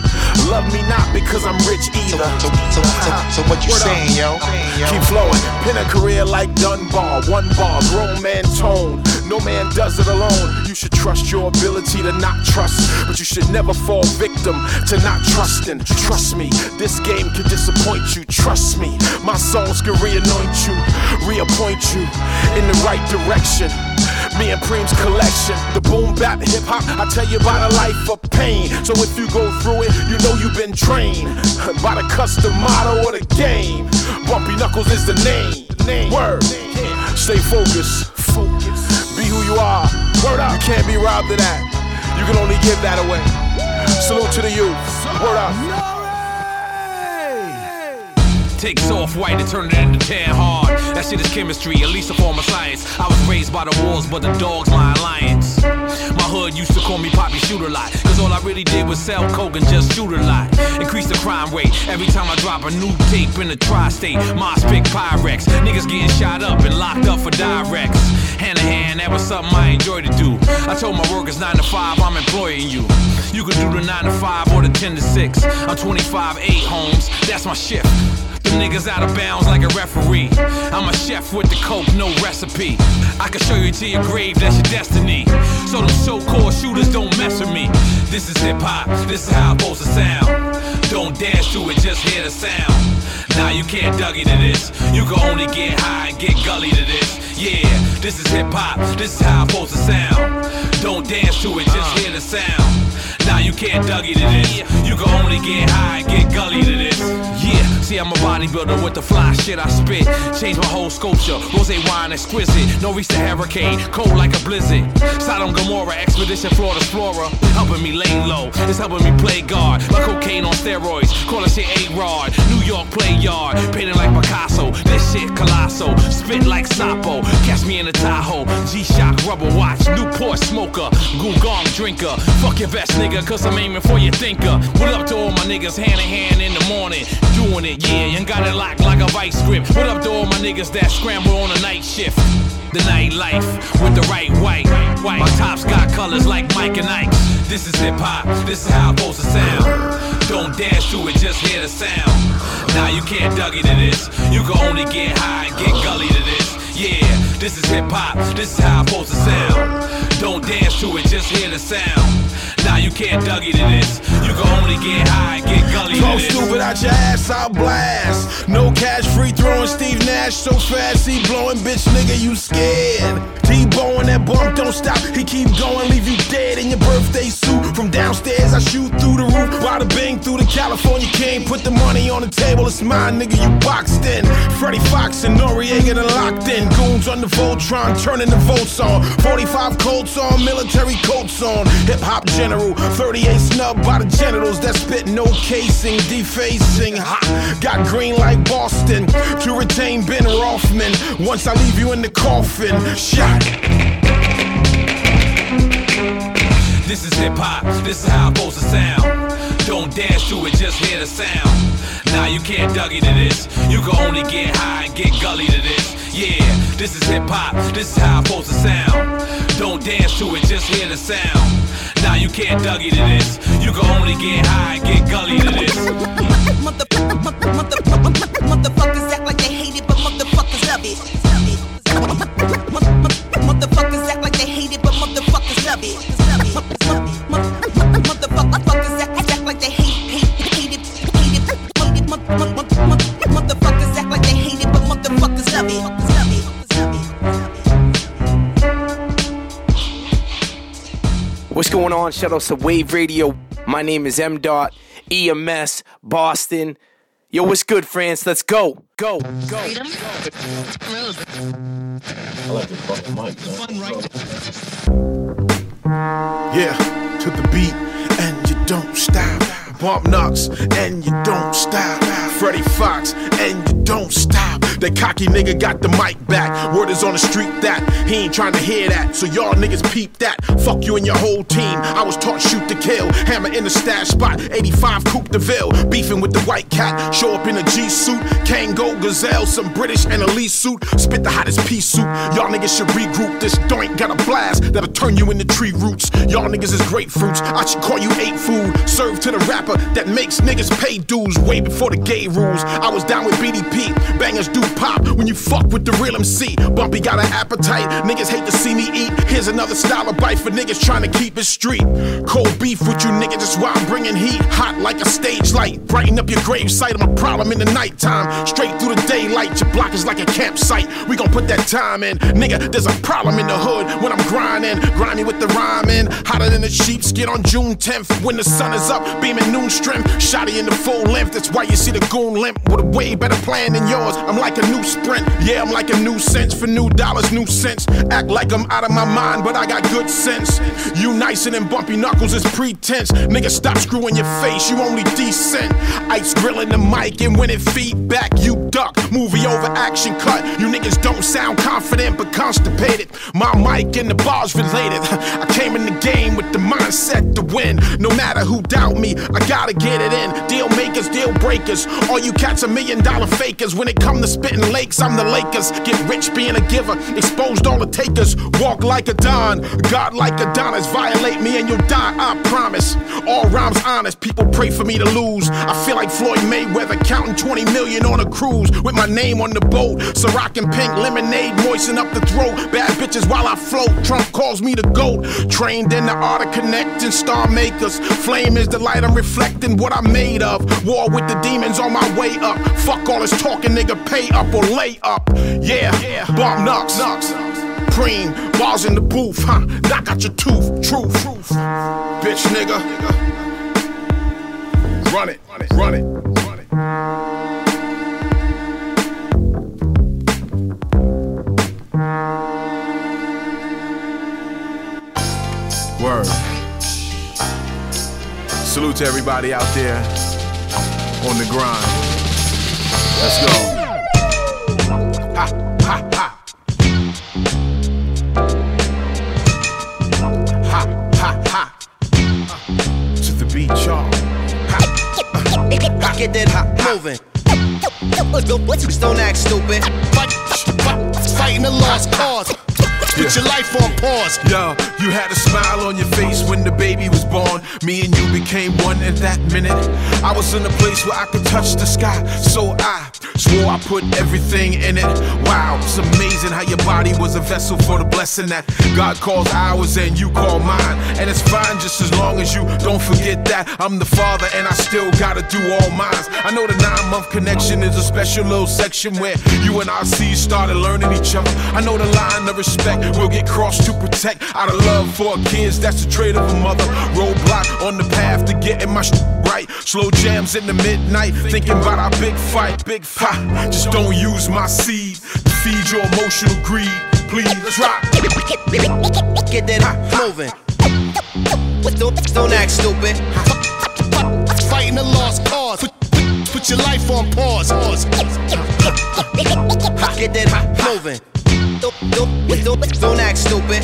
Love me not because I'm rich either. So, so, so, so what you up. saying, yo? Keep flowing. Pin a career like Dunbar. One bar, grown man tone. No man does it alone. You should trust your ability to not trust, but you should never fall victim to not trusting. Trust me, this game can disappoint you. Trust me, my songs can reanoint you, reappoint you in the right direction. Me and Preem's collection, the boom bap hip hop. I tell you about a life of pain. So if you go through it, you know you've been trained by the custom motto of the game. Bumpy Knuckles is the name. Word. Stay focused. Focus. Be who you are. Word up. You can't be robbed of that. You can only give that away. Salute to the youth. Word up. Takes off white and turn it into tan hard. That shit is chemistry, at least a form of science. I was raised by the wolves, but the dogs my alliance. My hood used to call me Poppy Shooter Lot, cause all I really did was sell coke and just shoot a lot. Increase the crime rate every time I drop a new tape in the tri state. Moss pick Pyrex. Niggas getting shot up and locked up for directs. Hand in hand, that was something I enjoyed to do. I told my workers 9 to 5, I'm employing you. You can do the 9 to 5 or the 10 to 6. I'm 25 8 homes, that's my shift. Them niggas out of bounds like a referee. I'm a chef with the coke, no recipe. I can show you to your grave, that's your destiny. So them so-called shooters don't mess with me. This is hip hop, this is how I'm supposed to sound. Don't dance to it, just hear the sound. Now you can't Dougie to this. You can only get high and get gully to this. Yeah, this is hip hop, this is how I'm supposed to sound. Don't dance to it, just hear the sound. Now you can't Dougie to this. You can only get high and get gully to this. Yeah, see I'm a bodybuilder with the fly shit I spit. Change my whole sculpture. Rose wine exquisite. No reach the hurricane, cold like a blizzard. Sodom Gomorrah, expedition Florida flora. Helping me lay low, it's helping me play guard. My cocaine on steroids, call that shit A-Rod. New York play yard, painted like Picasso. This shit colossal, spit like Sapo. Catch me in the Tahoe, G-Shock rubber watch, Newport smoker, Gong drinker. Fuck your best nigga, cause I'm aiming for your thinker. What up to all my niggas hand in hand in the morning? Doing it, yeah, and got it locked like a vice grip. What up to all my niggas that scramble on a night shift? The nightlife with the right white. white. My tops got colors like Mike and Ike. This is hip hop, this is how I'm supposed to sound. Don't dance to it, just hear the sound. Now you can't Dougie to this. You can only get high and get gully to this. Yeah, this is hip hop, this is how I'm supposed to sound. Don't dance to it, just hear the sound. Now you can't Dougie to this. You can only get high and get gully Talk to this. stupid out your ass, I'll blast. No cash free throwing Steve Nash so fast, he blowing bitch nigga, you scared. T-bowing bada bing through the California king. Put the money on the table, it's mine, nigga, you boxed in. Freddie Foxxx and Noreaga done locked in. Goons on the Voltron, turning the votes on. 45 Colts on, military coats on. Hip hop general, 38 snub by the genitals that spit no casing, defacing. Ha, got green like Boston to retain Ben Rothman. Once I leave you in the coffin, shot. This is hip hop, this is how I'm supposed to sound. Don't dance to it, just hear the sound. Now you can't Dougie to this. You can only get high and get gully to this. Yeah, this is hip hop, this is how I'm supposed to sound. Don't dance to it, just hear the sound. Now you can't Dougie to this. You can only get high and get gully to this. Mother, mother, mother, motherfuckers act like they hate it, but motherfuckers love it. Motherfuckers act like they hate it, but motherfuckers love it. What's going on? Shout out to Wave Radio. My name is M. Dot EMS Boston. Yo, what's good, France? Let's go, go, go. I like the fucking mic. Yeah, to the beat, and you don't stop. Bump knocks, and you don't stop. Freddie Foxxx, and you don't stop. That cocky nigga got the mic back. Word is on the street that he ain't trying to hear that. So y'all niggas peep that. Fuck you and your whole team. I was taught shoot to kill. Hammer in the stash spot. 85 Coupe de Ville. Beefing with the white cat. Show up in a G suit. Kango, Gazelle, some British and a Lee suit. Spit the hottest pea soup. Y'all niggas should regroup. This doink got a blast that'll turn you into tree roots. Y'all niggas is grapefruits. I should call you eight food. Served to the rapper that makes niggas pay dues way before the gay rules. I was down with BDP. Bangers do pop when you fuck with the real MC. Bumpy got an appetite. Niggas hate to see me eat. Here's another style of bite for niggas trying to keep it street. Cold beef with you niggas, that's why I'm bringing heat. Hot like a stage light. Brighten up your grave site. I'm a problem in the nighttime. Straight through the daylight. Your block is like a campsite. We gon' put that time in. Nigga, there's a problem in the hood when I'm grinding. Grimy with the rhyming. Hotter than a sheepskin on June 10th. When the sun is up, beaming noon strength. Shotty in the full length. That's why you see the goon limp with a way better plan than yours. I'm like a new sprint. Yeah, I'm like a new sense for new dollars, new cents. Act like I'm out of my mind, but I got good sense. You nicer than bumpy knuckles is pretense. Nigga, stop screwing your face. You only decent. Ice grilling the mic, and when it feedback, you duck. Movie over action cut. You niggas don't sound confident, but constipated. My mic and the bars related. I came in the game with the mindset to win. No matter who doubt me, I gotta get it in. Deal makers, deal breakers. All you cats are million dollar fakers. When it come to spitting lakes, I'm the Lakers. Get rich being a giver. Exposed all the takers. Walk like a Don. God like Adonis. Violate me and you'll die, I promise. All rhymes honest. People pray for me to lose. I feel like Floyd Mayweather counting 20 million on a cruise with my name on the boat. Ciroc and pink lemonade moisten up the throat. Bad bitches while I float. Trump calls me the GOAT. Trained in the art of connecting star makers. Flame is the light I'm reflecting what I'm made of. War with the demons on my way up. Fuck all this talking, nigga. Pay up or lay up. Yeah, bomb knocks. Preem, bars in the booth, huh? Knock out your tooth, truth, truth. Bitch nigga. Run it, run it, run it. Word. Salute to everybody out there on the grind. Let's go. Ha, ha, ha. Ha, ha, ha. To the beat, y'all. Get that hot moving. Don't act stupid. Fight, fight, fighting a lost cause. Put your life on pause. Yo, you had a smile on your face when the baby was born. Me and you became one in that minute. I was in a place where I could touch the sky, so I swore I put everything in it. Wow, it's amazing how your body was a vessel for the blessing that God calls ours and you call mine. And it's fine just as long as you don't forget that I'm the father and I still gotta do all mine. I know the nine month connection is a special little section where you and our seeds started learning each other. I know the line of respect will get crossed to protect out of love for our kids. That's the trade of a mother. Roadblock on the path to getting my sh- right. Slow jams in the midnight, thinking about our big fight, big fight. Just don't use my seed to feed your emotional greed. Please drop. Get that hot moving. Don't, don't act stupid. Fighting a lost cause. Put, your life on pause. pause. Get that hot moving. Don't, don't, don't, don't act stupid.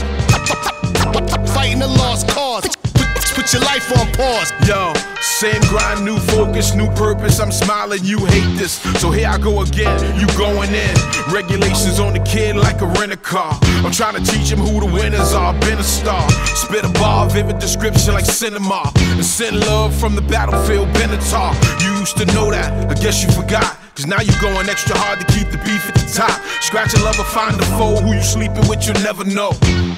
Fighting a lost cause. Put, put your life on pause. Yo, same grind, new focus, new purpose. I'm smiling, you hate this. So here I go again, you going in. Regulations on the kid like a rent a car. I'm trying to teach him who the winners are. Been a star. Spit a bar, vivid description like cinema. And send love from the battlefield, Benatar. You used to know that, I guess you forgot. Cause now you going extra hard to keep the beef at the top. Scratch a lover, find a foe who you sleeping with, you'll never know.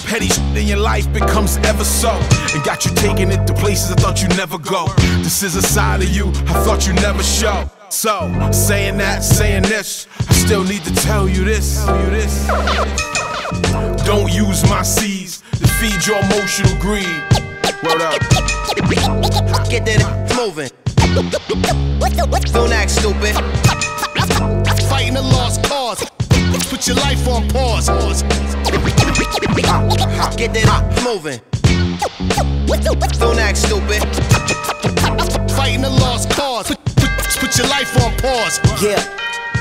Petty shit in your life becomes ever so. And got you taking it to places I thought you'd never go. This is a side of you I thought you never show. So, saying that, saying this, I still need to tell you this. Tell you this. Don't use my seeds to feed your emotional greed. Word up. Get that moving. Don't act stupid. Fighting a lost cause. Put your life on pause. Get that moving. Don't act stupid. Fighting a lost cause. Put, put, put your life on pause. Yeah.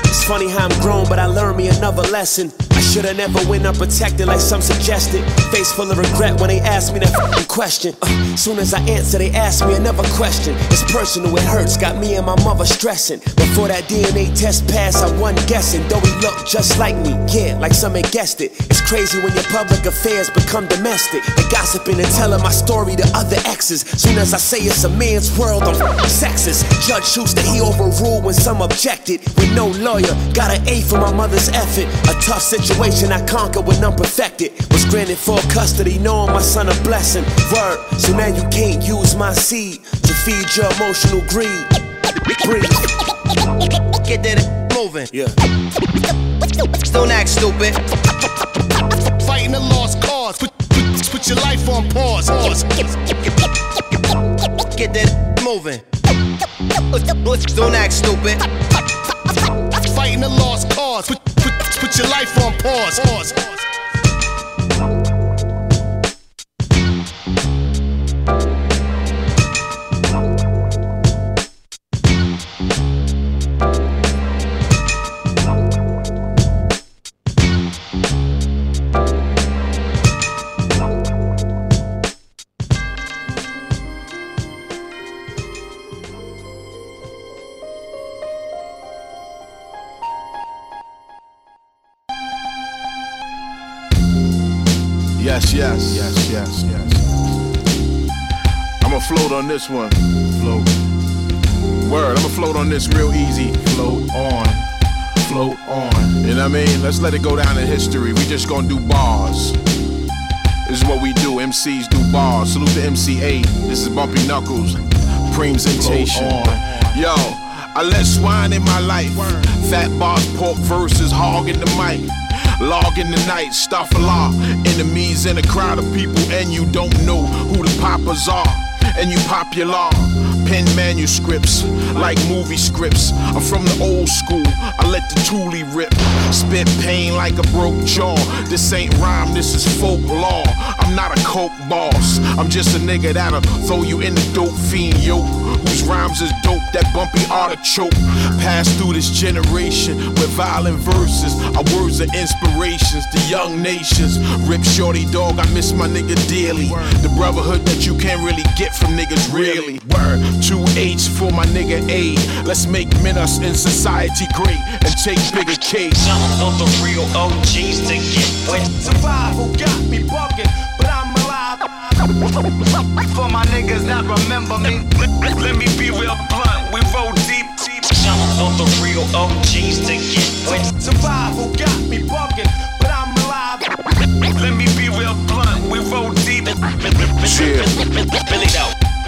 It's funny how I'm grown, but I learned me another lesson. I should've never went unprotected like some suggested. Face full of regret when they asked me that fucking question. Uh, soon as I answer, they ask me another question. It's personal, it hurts, got me and my mother stressing. Before that DNA test passed, I wasn't guessing. Though he looked just like me, yeah, like some had guessed it. It's crazy when your public affairs become domestic. They gossiping and telling my story to other exes. Soon as I say it's a man's world, I'm sexist. Judge shoots that he overruled when some objected. With no lawyer, got an A for my mother's effort. A tough situation I conquered when I'm perfected. Was granted full custody, knowing my son a blessing. Word, so now you can't use my seed to feed your emotional greed. Breathe. Get that moving. Yeah. Don't act stupid. Fighting a lost cause. Put, put, put your life on pause. pause. Get that moving. Don't act stupid. Fighting a lost cause. Put, put, your life on pause. pause. On this one. Float. Word, I'ma float on this real easy. Float on. Float on. You know what I mean? Let's let it go down in history. We just gonna do bars. This is what we do. MCs do bars. Salute to MC Eiht. This is Bumpy Knuckles. Presentation. Yo, I let swine in my life. Fat boss pork versus hog in the mic. Log in the night, stuff a lot. Enemies in a crowd of people, and you don't know who the poppers are. And you popular. Pen manuscripts like movie scripts. I'm from the old school. I let the toolie rip. Spit pain like a broke jaw. This ain't rhyme, this is folklore. I'm not a coke boss. I'm just a nigga that'll throw you in the dope fiend yoke. Whose rhymes is dope, that bumpy artichoke. Pass through this generation with violent verses. Our words are inspirations to young nations. Rip shorty dog, I miss my nigga dearly. The brotherhood that you can't really get from niggas, really. Word, two H for my nigga A. Let's make menace in society great and take bigger cake. Some of the real OGs to get wet. Survival got me bugging, but I'm alive. For my niggas that remember me, let, let me be real blunt. We roll deep, deep. Some of the real OGs to get wet. Survival got me bugging, but I'm alive. Let me be real blunt. We roll deep. Chill. Bill it out.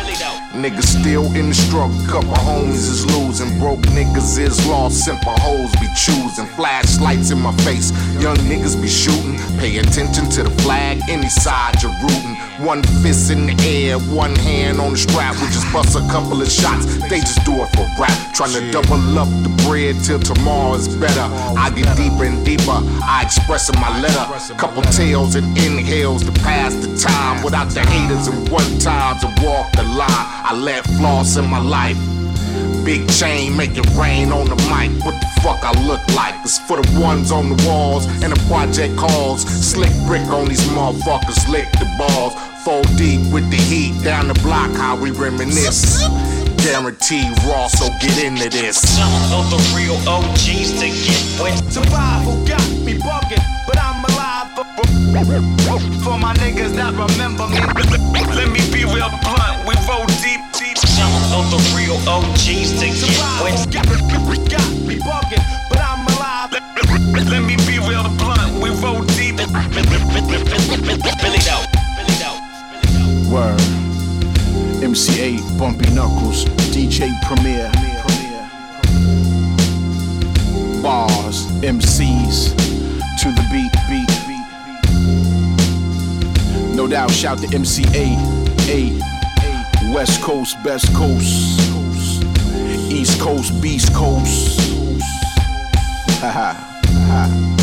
Niggas still in the struggle, couple homies is losing. Broke niggas is lost, simple hoes be choosing. Flashlights in my face, young niggas be shooting. Pay attention to the flag, any side you're rooting. One fist in the air, one hand on the strap. We just bust a couple of shots, they just do it for rap. Trying to double up the bread till tomorrow is better. I get deeper and deeper, I express in my letter. Couple tails and inhales to pass the time without the haters and one time to walk the line. I let floss in my life. Big chain, make it rain on the mic. What the fuck I look like? It's for the ones on the walls and the project calls. Slick brick on these motherfuckers, lick the balls. Four deep with the heat down the block, how we reminisce. Guaranteed raw, so get into this. Some of the real OGs to get wet. Survival got me bugging, but I'm alive. For my niggas that remember me, let me be real blunt. We roll deep, deep. Of the real OGs to get wet. Got me bugging, but I'm alive. Let me be real blunt. We roll deep. Bill it out. Word. MC Eiht, Bumpy Knuckles, DJ Premier. Bars, MCs, to the beat, beat, beat. No doubt, shout to MC Eiht, A. West Coast, Best Coast. East Coast, Beast Coast. Ha ha.